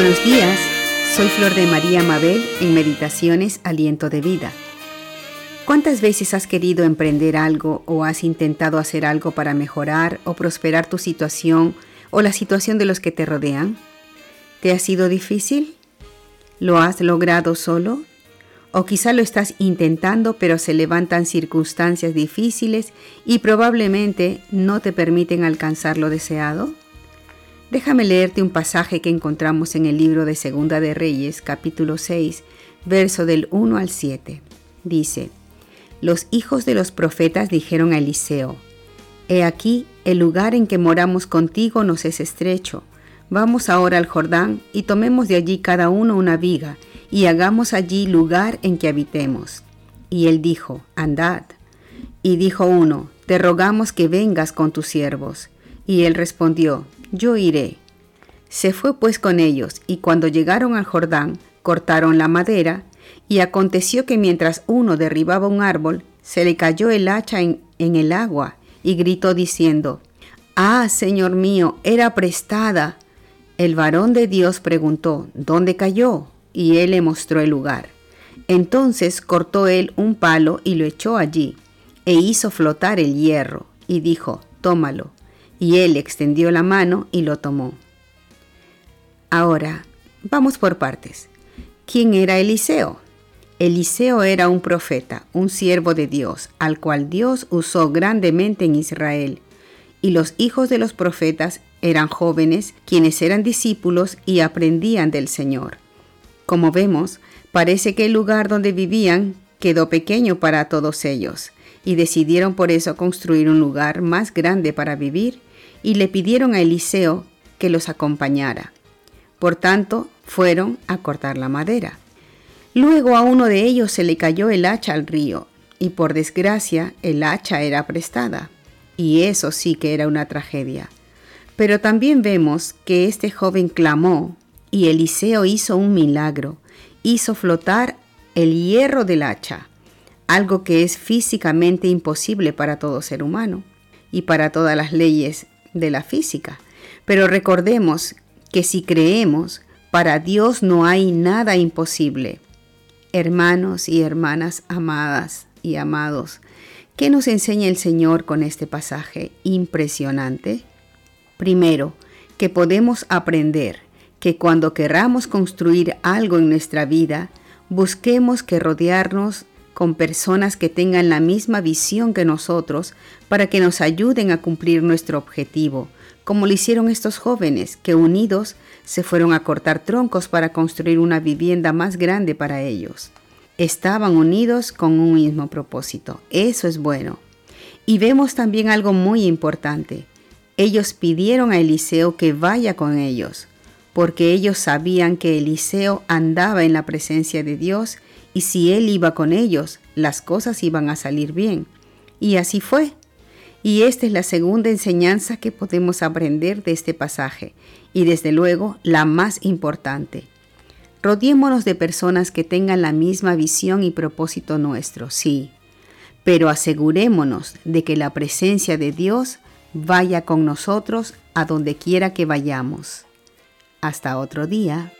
Buenos días, soy Flor de María Mabel en Meditaciones Aliento de Vida. ¿Cuántas veces has querido emprender algo o has intentado hacer algo para mejorar o prosperar tu situación o la situación de los que te rodean? ¿Te ha sido difícil? ¿Lo has logrado solo? O quizá lo estás intentando pero se levantan circunstancias difíciles y probablemente no te permiten alcanzar lo deseado? Déjame leerte un pasaje que encontramos en el libro de Segunda de Reyes, capítulo 6, verso del 1 al 7. Dice, Los hijos de los profetas dijeron a Eliseo, He aquí, el lugar en que moramos contigo nos es estrecho. Vamos ahora al Jordán y tomemos de allí cada uno una viga y hagamos allí lugar en que habitemos. Y él dijo, Andad. Y dijo uno, Te rogamos que vengas con tus siervos. Y él respondió, yo iré. Se fue pues con ellos, y cuando llegaron al Jordán, cortaron la madera, y aconteció que mientras uno derribaba un árbol, se le cayó el hacha en, el agua, y gritó diciendo, Ah, Señor mío, era prestada. El varón de Dios preguntó, ¿dónde cayó? Y él le mostró el lugar. Entonces cortó él un palo y lo echó allí, e hizo flotar el hierro, y dijo, Tómalo y él extendió la mano y lo tomó. Ahora, vamos por partes. ¿Quién era Eliseo? Eliseo era un profeta, un siervo de Dios, al cual Dios usó grandemente en Israel. Y los hijos de los profetas eran jóvenes, quienes eran discípulos y aprendían del Señor. Como vemos, parece que el lugar donde vivían quedó pequeño para todos ellos, y decidieron por eso construir un lugar más grande para vivir y le pidieron a Eliseo que los acompañara. Por tanto, fueron a cortar la madera. Luego a uno de ellos se le cayó el hacha al río, y por desgracia el hacha era prestada, y eso sí que era una tragedia. Pero también vemos que este joven clamó, y Eliseo hizo un milagro, hizo flotar el hierro del hacha, algo que es físicamente imposible para todo ser humano y para todas las leyes de la física. Pero recordemos que si creemos, para Dios no hay nada imposible. Hermanos y hermanas amadas y amados, ¿qué nos enseña el Señor con este pasaje impresionante? Primero, que podemos aprender que cuando querramos construir algo en nuestra vida, busquemos que rodearnos con personas que tengan la misma visión que nosotros para que nos ayuden a cumplir nuestro objetivo, como lo hicieron estos jóvenes que unidos se fueron a cortar troncos para construir una vivienda más grande para ellos. Estaban unidos con un mismo propósito. Eso es bueno. Y vemos también algo muy importante. Ellos pidieron a Eliseo que vaya con ellos, porque ellos sabían que Eliseo andaba en la presencia de Dios y si él iba con ellos, las cosas iban a salir bien. Y así fue. Y esta es la segunda enseñanza que podemos aprender de este pasaje, y desde luego la más importante. Rodeémonos de personas que tengan la misma visión y propósito nuestro, sí, pero asegurémonos de que la presencia de Dios vaya con nosotros a donde quiera que vayamos. Hasta otro día.